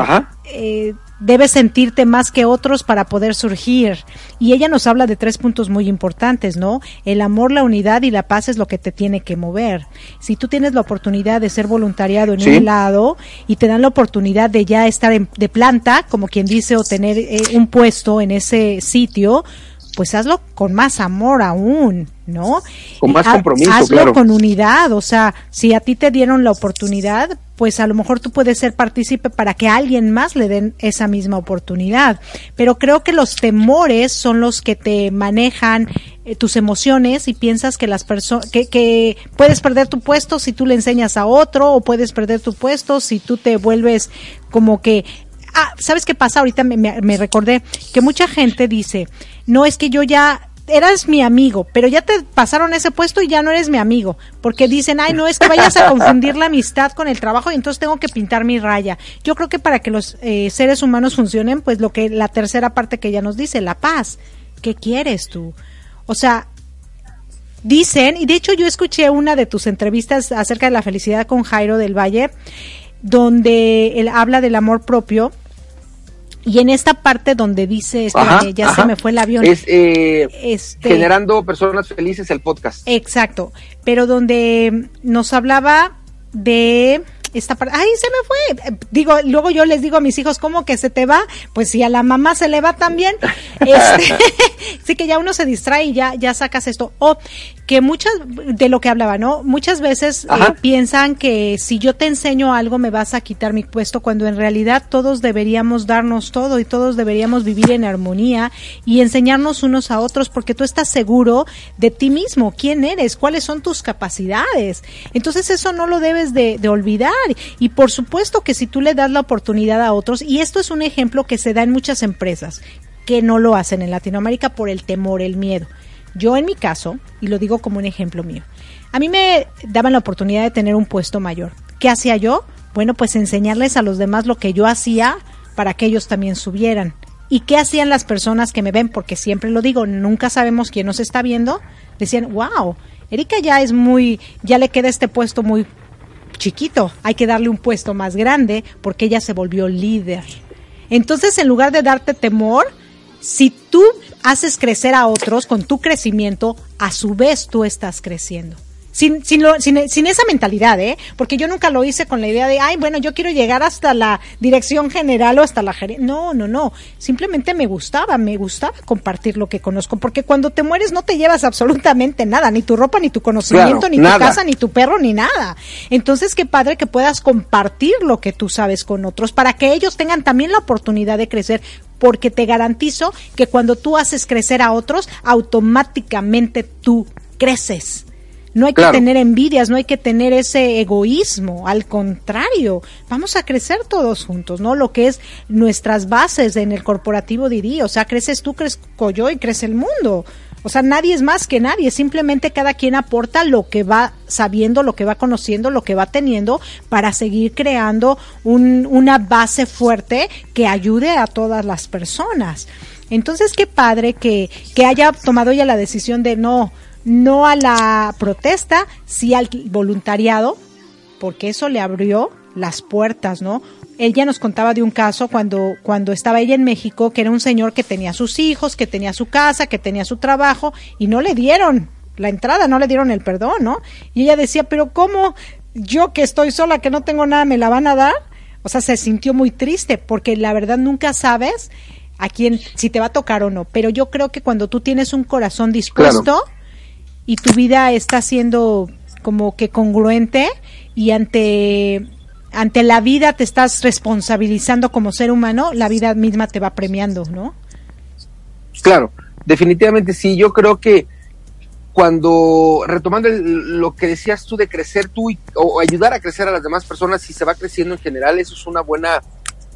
eh, debes sentirte más que otros para poder surgir. Y ella nos habla de tres puntos muy importantes, ¿no? El amor, la unidad y la paz es lo que te tiene que mover. Si tú tienes la oportunidad de ser voluntariado en Sí. un lado y te dan la oportunidad de ya estar en- de planta, como quien dice, o tener eh, un puesto en ese sitio, pues hazlo con más amor aún, ¿no? Con más Ha- compromiso, hazlo claro. con unidad, o sea, si a ti te dieron la oportunidad, pues a lo mejor tú puedes ser partícipe para que a alguien más le den esa misma oportunidad. Pero creo que los temores son los que te manejan eh, tus emociones y piensas que las personas que, puedes perder tu puesto si tú le enseñas a otro o puedes perder tu puesto si tú te vuelves como que ah, ¿sabes qué pasa? Ahorita me, me recordé que mucha gente dice, no es que yo ya eras mi amigo, pero ya te pasaron ese puesto y ya no eres mi amigo, porque dicen, ay, no es que vayas a confundir la amistad con el trabajo y entonces tengo que pintar mi raya. Yo creo que para que los eh, seres humanos funcionen, pues lo que la tercera parte que ella nos dice, la paz. ¿Qué quieres tú? O sea, dicen, y de hecho yo escuché una de tus entrevistas acerca de la felicidad con Jairo del Valle, donde él habla del amor propio y en esta parte donde dice, este, Ajá, ya ajá. se me fue el avión. Es eh, Este- generando personas felices el podcast. Exacto, pero donde nos hablaba de esta parte, ay, se me fue. Eh, Digo, luego yo les digo a mis hijos, ¿cómo que se te va? Pues si a la mamá se le va también. Este, sí que ya uno se distrae y ya, ya sacas esto. O que muchas, de lo que hablaba, ¿no? Muchas veces eh, piensan que si yo te enseño algo me vas a quitar mi puesto, cuando en realidad todos deberíamos darnos todo y todos deberíamos vivir en armonía y enseñarnos unos a otros porque tú estás seguro de ti mismo, quién eres, cuáles son tus capacidades. Entonces eso no lo debes de, de olvidar. Y por supuesto que si tú le das la oportunidad a otros, y esto es un ejemplo que se da en muchas empresas que no lo hacen en Latinoamérica por el temor, el miedo. Yo en mi caso, y lo digo como un ejemplo mío, a mí me daban la oportunidad de tener un puesto mayor. ¿Qué hacía yo? Bueno, pues enseñarles a los demás lo que yo hacía para que ellos también subieran. ¿Y qué hacían las personas que me ven? Porque siempre lo digo, nunca sabemos quién nos está viendo. Decían, wow, Erika ya es muy, ya le queda este puesto muy chiquito, hay que darle un puesto más grande porque ella se volvió líder. Entonces, en lugar de darte temor, si tú haces crecer a otros con tu crecimiento, a su vez tú estás creciendo. Sin, sin, lo- sin, sin esa mentalidad, ¿eh? Porque yo nunca lo hice con la idea de, ay, bueno, yo quiero llegar hasta la dirección general o hasta la gerencia. No, no, no. Simplemente me gustaba, me gustaba compartir lo que conozco. Porque cuando te mueres no te llevas absolutamente nada, ni tu ropa, ni tu conocimiento, Claro, ni nada. tu casa, ni tu perro, ni nada. Entonces, qué padre que puedas compartir lo que tú sabes con otros para que ellos tengan también la oportunidad de crecer. Porque te garantizo que cuando tú haces crecer a otros, automáticamente tú creces. No hay Claro. que tener envidias, no hay que tener ese egoísmo, al contrario, vamos a crecer todos juntos, ¿no? Lo que es nuestras bases en el corporativo diría, o sea, creces tú, crezco yo y crece el mundo. O sea, nadie es más que nadie, simplemente cada quien aporta lo que va sabiendo, lo que va conociendo, lo que va teniendo para seguir creando un- una base fuerte que ayude a todas las personas. Entonces, qué padre que, que haya tomado ya la decisión de no, no a la protesta, sí al voluntariado, porque eso le abrió las puertas, ¿no? Ella nos contaba de un caso cuando, cuando estaba ella en México, que era un señor que tenía sus hijos, que tenía su casa, que tenía su trabajo, y no le dieron la entrada, no le dieron el perdón, ¿no? Y ella decía, pero ¿cómo yo que estoy sola, que no tengo nada, me la van a dar? O sea, se sintió muy triste, porque la verdad nunca sabes a quién, si te va a tocar o no. Pero yo creo que cuando tú tienes un corazón dispuesto, y tu vida está siendo como que congruente y ante ante la vida te estás responsabilizando como ser humano, la vida misma te va premiando, ¿no? Claro, definitivamente sí. Yo creo que cuando, retomando lo que decías tú de crecer tú y- o ayudar a crecer a las demás personas, si se va creciendo en general, eso es una buena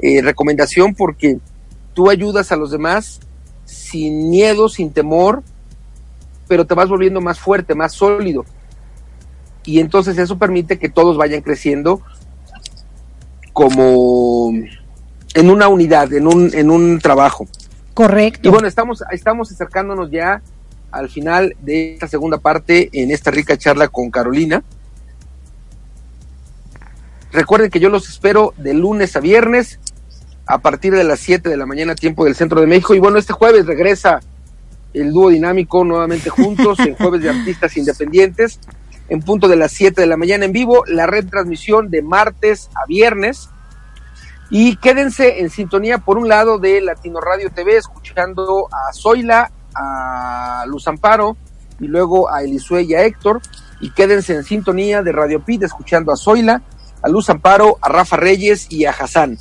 eh, recomendación porque tú ayudas a los demás sin miedo, sin temor, pero te vas volviendo más fuerte, más sólido. Y entonces eso permite que todos vayan creciendo como en una unidad, en un, en un trabajo. Correcto. Y bueno, estamos, estamos acercándonos ya al final de esta segunda parte en esta rica charla con Carolina. Recuerden que yo los espero de lunes a viernes a partir de las 7 de la mañana, tiempo del centro de México. Y bueno, este jueves regresa el dúo dinámico nuevamente juntos en jueves de artistas independientes en punto de las 7 de la mañana en vivo, la red transmisión de martes a viernes. Y quédense en sintonía, por un lado, de Latino Radio TV, escuchando a Zoila, a Luz Amparo y luego a Elisue y a Héctor. Y quédense en sintonía de Radio Pit, escuchando a Zoila a Luz Amparo, a Rafa Reyes y a Hassan.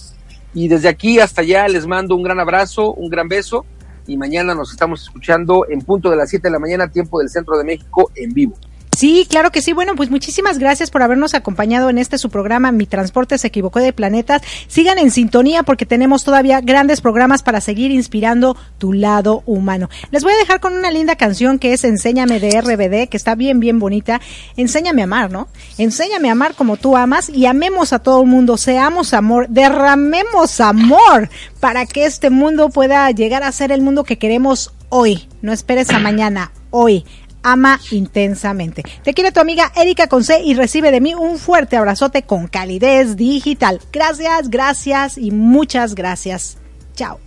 Y desde aquí hasta allá les mando un gran abrazo, un gran beso y mañana nos estamos escuchando en punto de las 7 de la mañana, tiempo del Centro de México, en vivo. Sí, claro que sí. Bueno, pues muchísimas gracias por habernos acompañado en este su programa Mi Transporte se equivocó de planetas. Sigan en sintonía porque tenemos todavía grandes programas para seguir inspirando tu lado humano. Les voy a dejar con una linda canción que es Enséñame de RBD, que está bien, bien bonita. Enséñame a amar, ¿no? Enséñame a amar como tú amas y amemos a todo el mundo, seamos amor, derramemos amor para que este mundo pueda llegar a ser el mundo que queremos hoy. No esperes a mañana, hoy ama intensamente. Te quiere tu amiga Erika Conce y recibe de mí un fuerte abrazote con calidez digital. Gracias, gracias y muchas gracias. Chao.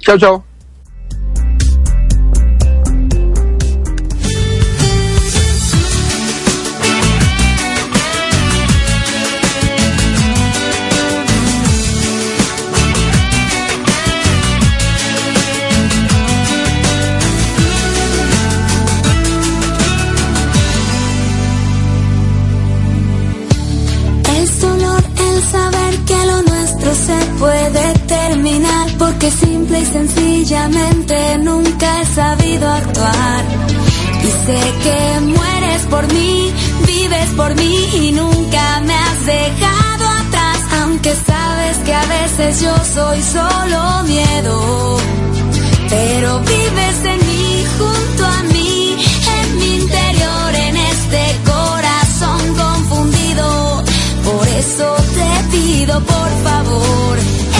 Chao, chao. Porque simple y sencillamente nunca he sabido actuar. Y sé que mueres por mí, vives por mí y nunca me has dejado atrás, aunque sabes que a veces yo soy solo miedo. Pero vives en mí, junto a mí, en mi interior, en este corazón confundido. Por eso te pido, por favor.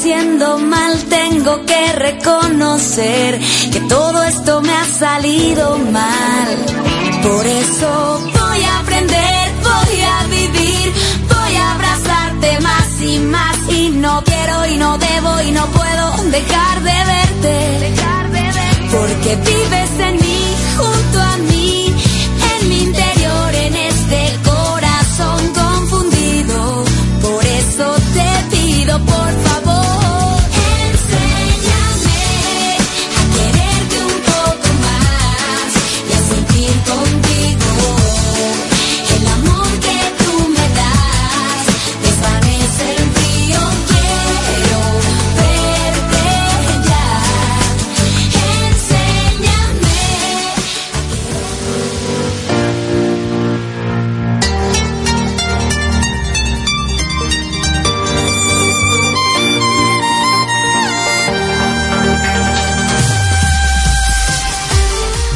Haciendo mal, tengo que reconocer que todo esto me ha salido mal. Por eso voy a aprender, voy a vivir, voy a abrazarte más y más. Y no quiero y no debo y no puedo dejar de verte. Porque vives en